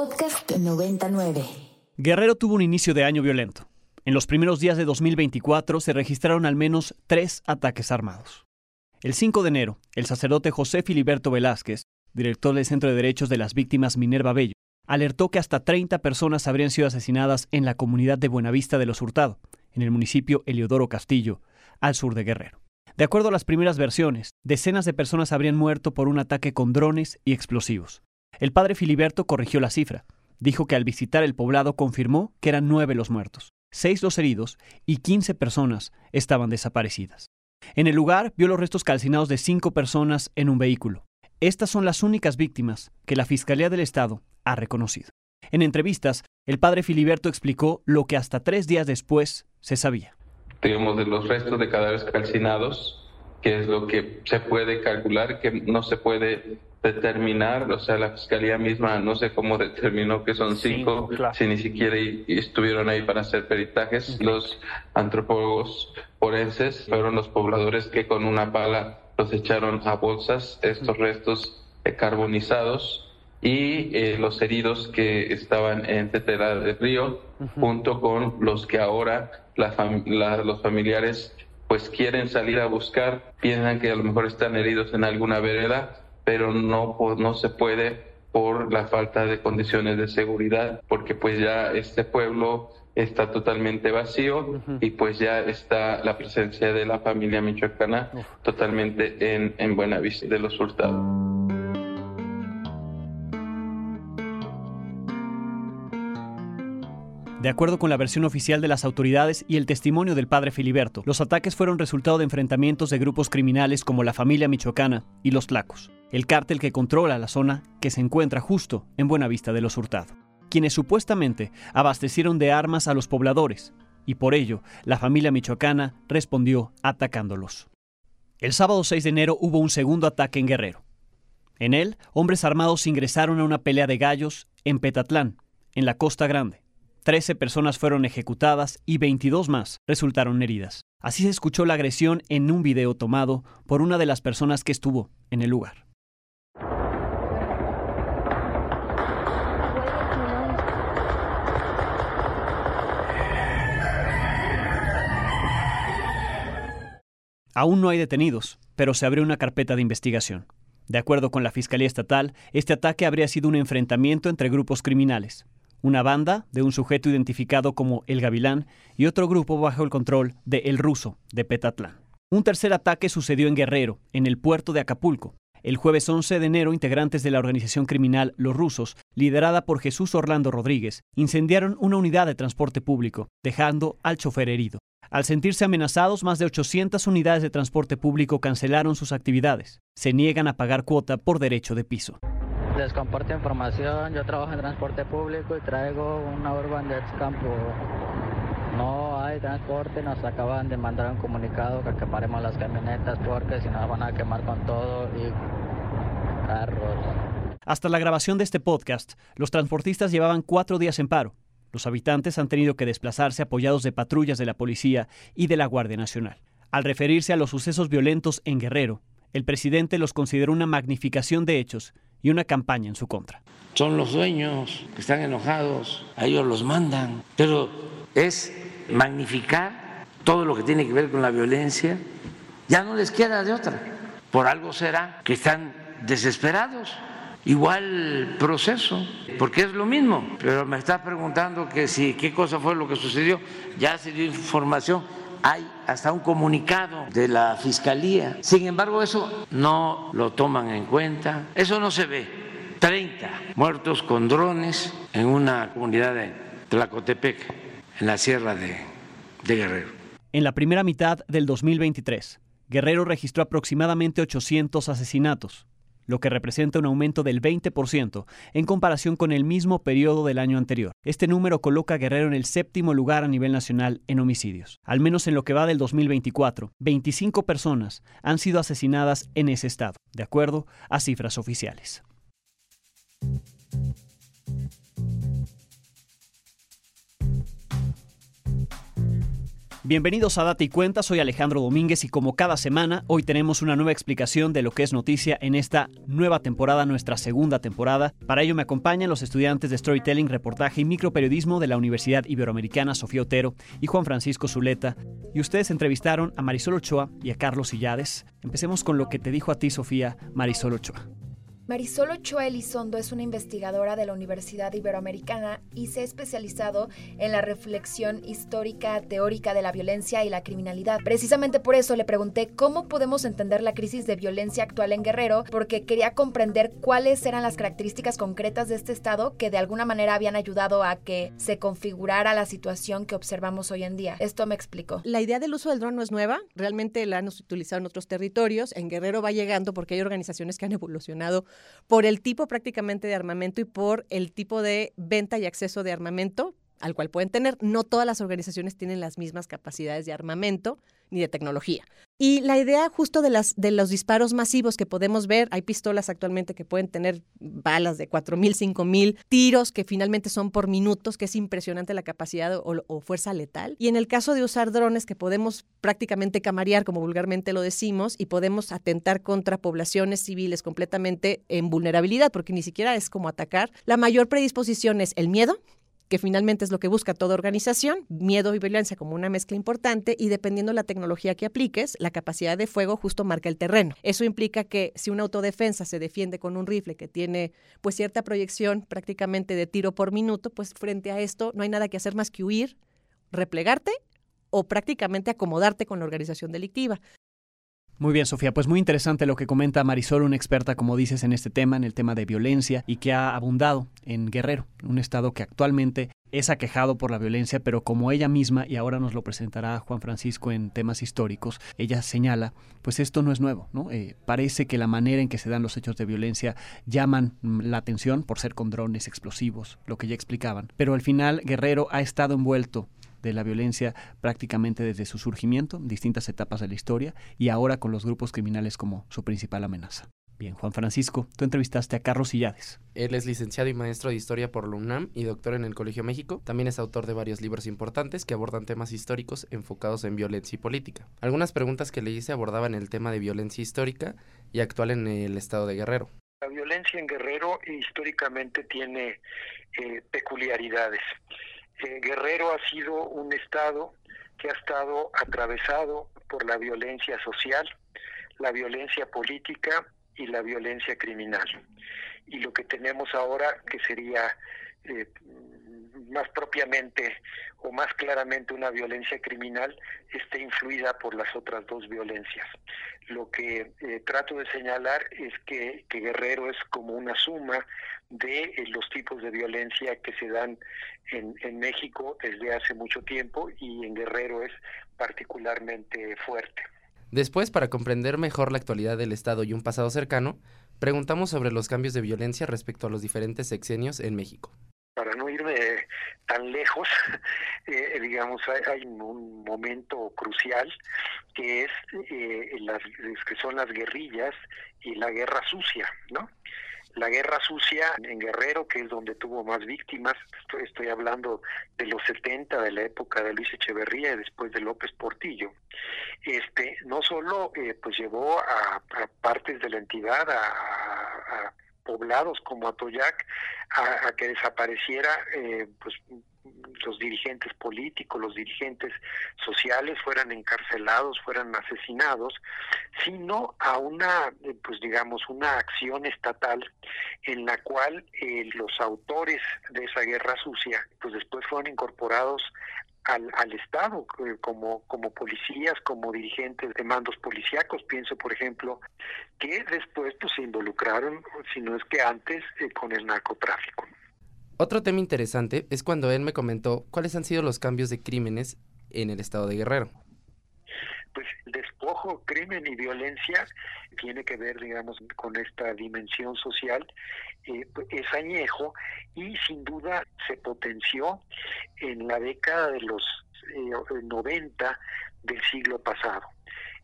Podcast 99. Guerrero tuvo un inicio de año violento. En los primeros días de 2024 se registraron al menos tres ataques armados. El 5 de enero, el sacerdote José Filiberto Velázquez, director del Centro de Derechos de las Víctimas Minerva Bello, alertó que hasta 30 personas habrían sido asesinadas en la comunidad de Buenavista de los Hurtado, en el municipio Eliodoro Castillo, al sur de Guerrero. De acuerdo a las primeras versiones, decenas de personas habrían muerto por un ataque con drones y explosivos. El padre Filiberto corrigió la cifra. Dijo que al visitar el poblado confirmó que eran nueve los muertos, seis los heridos y quince personas estaban desaparecidas. En el lugar vio los restos calcinados de cinco personas en un vehículo. Estas son las únicas víctimas que la Fiscalía del Estado ha reconocido. En entrevistas, el padre Filiberto explicó lo que hasta tres días después se sabía. Digamos, de los restos de cadáveres calcinados, que es lo que se puede calcular, que no se puede determinar, o sea, la fiscalía misma no sé cómo determinó que son cinco, si ni siquiera estuvieron ahí para hacer peritajes. Los antropólogos forenses fueron los pobladores que con una pala los echaron a bolsas estos restos carbonizados y eh, los heridos que estaban en Tetera del Río, junto con los que ahora los familiares pues quieren salir a buscar, piensan que a lo mejor están heridos en alguna vereda, pero no, no se puede por la falta de condiciones de seguridad, porque pues ya este pueblo está totalmente vacío y pues ya está la presencia de la familia michoacana totalmente en, en Buenavista de los Hurtados. De acuerdo con la versión oficial de las autoridades y el testimonio del padre Filiberto, los ataques fueron resultado de enfrentamientos de grupos criminales como la familia michoacana y los Tlacos, el cártel que controla la zona que se encuentra justo en Buenavista de los Hurtado quienes supuestamente abastecieron de armas a los pobladores, y por ello la familia michoacana respondió atacándolos. El sábado 6 de enero hubo un segundo ataque en Guerrero. En él, hombres armados ingresaron a una pelea de gallos en Petatlán, en la Costa Grande. Trece personas fueron ejecutadas y 22 más resultaron heridas. Así se escuchó la agresión en un video tomado por una de las personas que estuvo en el lugar. Aún no hay detenidos, pero se abrió una carpeta de investigación. De acuerdo con la Fiscalía Estatal, este ataque habría sido un enfrentamiento entre grupos criminales. Una banda de un sujeto identificado como El Gavilán y otro grupo bajo el control de El Ruso, de Petatlán. Un tercer ataque sucedió en Guerrero, en el puerto de Acapulco. El jueves 11 de enero, integrantes de la organización criminal Los Rusos, liderada por Jesús Orlando Rodríguez, incendiaron una unidad de transporte público, dejando al chofer herido. Al sentirse amenazados, más de 800 unidades de transporte público cancelaron sus actividades. Se niegan a pagar cuota por derecho de piso. Les comparto información, yo trabajo en transporte público y traigo una urban de campo. No hay transporte, nos acaban de mandar un comunicado que quemaremos las camionetas porque si no van a quemar con todo y carros. Hasta la grabación de este podcast, los transportistas llevaban cuatro días en paro. Los habitantes han tenido que desplazarse apoyados de patrullas de la policía y de la Guardia Nacional. Al referirse a los sucesos violentos en Guerrero, el presidente los consideró una magnificación de hechos y una campaña en su contra. Son los dueños que están enojados, a ellos los mandan, pero es magnificar todo lo que tiene que ver con la violencia. Ya no les queda de otra. Por algo será que están desesperados igual proceso, porque es lo mismo. Pero me está preguntando que si qué cosa fue lo que sucedió, ya se dio información, hay hasta un comunicado de la fiscalía. Sin embargo, eso no lo toman en cuenta, eso no se ve. 30 muertos con drones en una comunidad de Tlacotepec, en la sierra de, de Guerrero. En la primera mitad del 2023, Guerrero registró aproximadamente 800 asesinatos, lo que representa un aumento del 20% en comparación con el mismo periodo del año anterior. Este número coloca a Guerrero en el séptimo lugar a nivel nacional en homicidios. Al menos en lo que va del 2024, 25 personas han sido asesinadas en ese estado, de acuerdo a cifras oficiales. Bienvenidos a Data y Cuenta, soy Alejandro Domínguez y como cada semana, hoy tenemos una nueva explicación de lo que es noticia en esta nueva temporada, nuestra segunda temporada. Para ello me acompañan los estudiantes de Storytelling, Reportaje y Microperiodismo de la Universidad Iberoamericana Sofía Otero y Juan Francisco Zuleta. Y ustedes entrevistaron a Marisol Ochoa y a Carlos Illades. Empecemos con lo que te dijo a ti, Sofía, Marisol Ochoa. Marisol Ochoa Elizondo es una investigadora de la Universidad Iberoamericana y se ha especializado en la reflexión histórica teórica de la violencia y la criminalidad. Precisamente por eso le pregunté cómo podemos entender la crisis de violencia actual en Guerrero, porque quería comprender cuáles eran las características concretas de este estado que de alguna manera habían ayudado a que se configurara la situación que observamos hoy en día. Esto me explicó. La idea del uso del dron no es nueva, realmente la han utilizado en otros territorios. En Guerrero va llegando porque hay organizaciones que han evolucionado por el tipo prácticamente de armamento y por el tipo de venta y acceso de armamento al cual pueden tener. No todas las organizaciones tienen las mismas capacidades de armamento ni de tecnología. Y la idea justo de, las, de los disparos masivos que podemos ver, hay pistolas actualmente que pueden tener balas de 4.000, 5.000 tiros que finalmente son por minutos, que es impresionante la capacidad o, o, fuerza letal. Y en el caso de usar drones que podemos prácticamente camarear, como vulgarmente lo decimos, y podemos atentar contra poblaciones civiles completamente en vulnerabilidad, porque ni siquiera es como atacar, la mayor predisposición es el miedo, que finalmente es lo que busca toda organización, miedo y violencia como una mezcla importante y dependiendo la tecnología que apliques, la capacidad de fuego justo marca el terreno. Eso implica que si una autodefensa se defiende con un rifle que tiene pues cierta proyección prácticamente de tiro por minuto, pues frente a esto no hay nada que hacer más que huir, replegarte o prácticamente acomodarte con la organización delictiva. Muy bien, Sofía, pues muy interesante lo que comenta Marisol, una experta, como dices, en este tema, en el tema de violencia y que ha abundado en Guerrero, un estado que actualmente es aquejado por la violencia, pero como ella misma, y ahora nos lo presentará Juan Francisco en temas históricos, ella señala, pues esto no es nuevo, ¿no? Eh, parece que la manera en que se dan los hechos de violencia llaman la atención por ser con drones explosivos, lo que ya explicaban, pero al final Guerrero ha estado envuelto de la violencia prácticamente desde su surgimiento, distintas etapas de la historia, y ahora con los grupos criminales como su principal amenaza. Bien, Juan Francisco, tú entrevistaste a Carlos Illades. Él es licenciado y maestro de historia por la UNAM y doctor en el Colegio México. También es autor de varios libros importantes que abordan temas históricos enfocados en violencia y política. Algunas preguntas que le hice abordaban el tema de violencia histórica y actual en el estado de Guerrero. La violencia en Guerrero históricamente tiene eh, peculiaridades. Guerrero ha sido un estado que ha estado atravesado por la violencia social, la violencia política y la violencia criminal. Y lo que tenemos ahora, que sería eh, más propiamente o más claramente una violencia criminal, está influida por las otras dos violencias. Lo que eh, trato de señalar es que, Guerrero es como una suma de eh, los tipos de violencia que se dan en, México desde hace mucho tiempo y en Guerrero es particularmente fuerte. Después, para comprender mejor la actualidad del Estado y un pasado cercano, preguntamos sobre los cambios de violencia respecto a los diferentes sexenios en México tan lejos, eh, digamos, hay, un momento crucial que es eh, las que son las guerrillas y la guerra sucia, ¿no? La guerra sucia en Guerrero, que es donde tuvo más víctimas, estoy, hablando de los 70, de la época de Luis Echeverría y después de López Portillo, este, no solo eh, pues llevó a, partes de la entidad a poblados como Atoyac a, que desapareciera eh, pues los dirigentes políticos, los dirigentes sociales fueran encarcelados, fueran asesinados, sino a una, eh, pues digamos, una acción estatal en la cual eh, los autores de esa guerra sucia, pues después fueron incorporados al, al Estado eh, como, como policías, como dirigentes de mandos policíacos. Pienso, por ejemplo, que después pues, se involucraron, si no es que antes, eh, con el narcotráfico. Otro tema interesante es cuando él me comentó cuáles han sido los cambios de crímenes en el estado de Guerrero. Pues despojo, crimen y violencia tiene que ver, digamos, con esta dimensión social eh, es añejo y sin duda se potenció en la década de los 90 eh, del siglo pasado.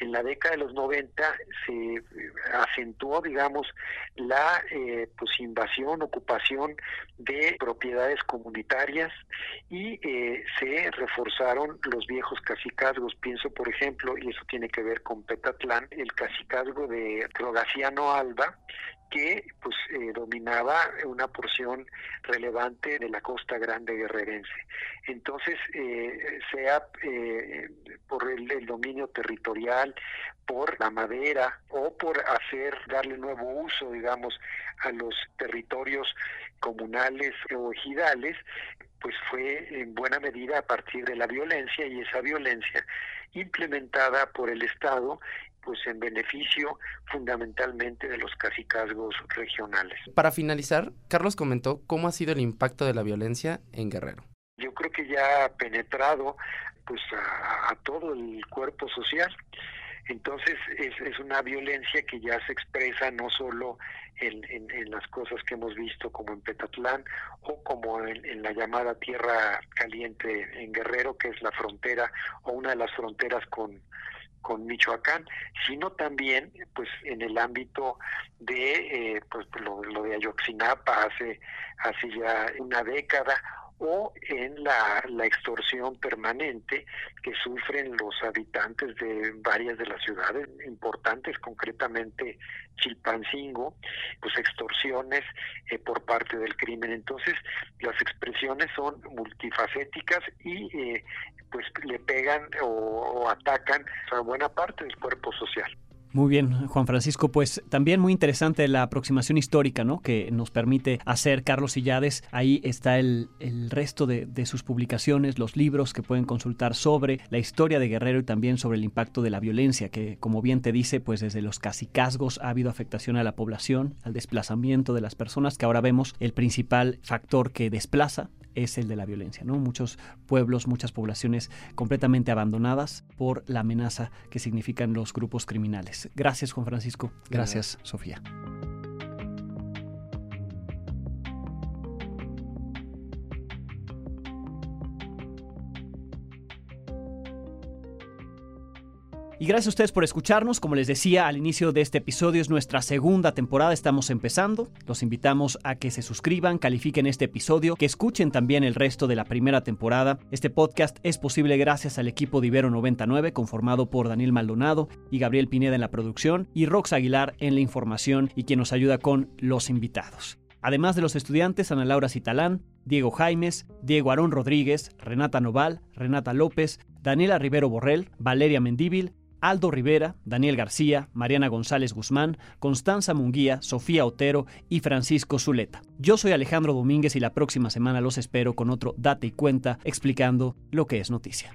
En la década de los 90 se acentuó, digamos, la eh, pues invasión, ocupación de propiedades comunitarias y eh, se reforzaron los viejos cacicazgos. Pienso, por ejemplo, y eso tiene que ver con Petatlán, el cacicazgo de Rogaciano Alba, que pues eh, dominaba una porción relevante de la costa grande guerrerense. Entonces, eh, sea eh, por el, dominio territorial, por la madera o por hacer, darle nuevo uso, digamos, a los territorios comunales o ejidales, pues fue en buena medida a partir de la violencia y esa violencia implementada por el Estado pues en beneficio fundamentalmente de los cacicazgos regionales. Para finalizar, Carlos comentó cómo ha sido el impacto de la violencia en Guerrero. Yo creo que ya ha penetrado pues a, todo el cuerpo social. Entonces es, es, una violencia que ya se expresa no solo en, en, las cosas que hemos visto como en Petatlán o como en, en, la llamada Tierra Caliente en Guerrero, que es la frontera o una de las fronteras con, con Michoacán, sino también pues en el ámbito de eh, pues lo, de Ayoxinapa hace, hace ya una década o en la, la, extorsión permanente que sufren los habitantes de varias de las ciudades importantes, concretamente Chilpancingo, pues extorsiones eh, por parte del crimen. Entonces, las expresiones son multifacéticas y eh, pues le pegan o, atacan a buena parte del cuerpo social. Muy bien, Juan Francisco, pues también muy interesante la aproximación histórica, ¿no? Que nos permite hacer Carlos Illades. Ahí está el, el resto de, de, sus publicaciones, los libros que pueden consultar sobre la historia de Guerrero y también sobre el impacto de la violencia, que como bien te dice, pues desde los casicazgos ha habido afectación a la población, al desplazamiento de las personas, que ahora vemos el principal factor que desplaza es el de la violencia, ¿no? Muchos pueblos, muchas poblaciones completamente abandonadas por la amenaza que significan los grupos criminales. Gracias, Juan Francisco. Gracias, Sofía. Y gracias a ustedes por escucharnos. Como les decía al inicio de este episodio, es nuestra segunda temporada, estamos empezando. Los invitamos a que se suscriban, califiquen este episodio, que escuchen también el resto de la primera temporada. Este podcast es posible gracias al equipo de Ibero 99, conformado por Daniel Maldonado y Gabriel Pineda en la producción, y Rox Aguilar en la información y quien nos ayuda con los invitados. Además de los estudiantes, Ana Laura Citalán, Diego Jaimes, Diego Aarón Rodríguez, Renata Noval, Renata López, Daniela Rivero Borrell, Valeria Mendíbil, Aldo Rivera, Daniel García, Mariana González Guzmán, Constanza Munguía, Sofía Otero y Francisco Zuleta. Yo soy Alejandro Domínguez y la próxima semana los espero con otro Date y Cuenta explicando lo que es noticia.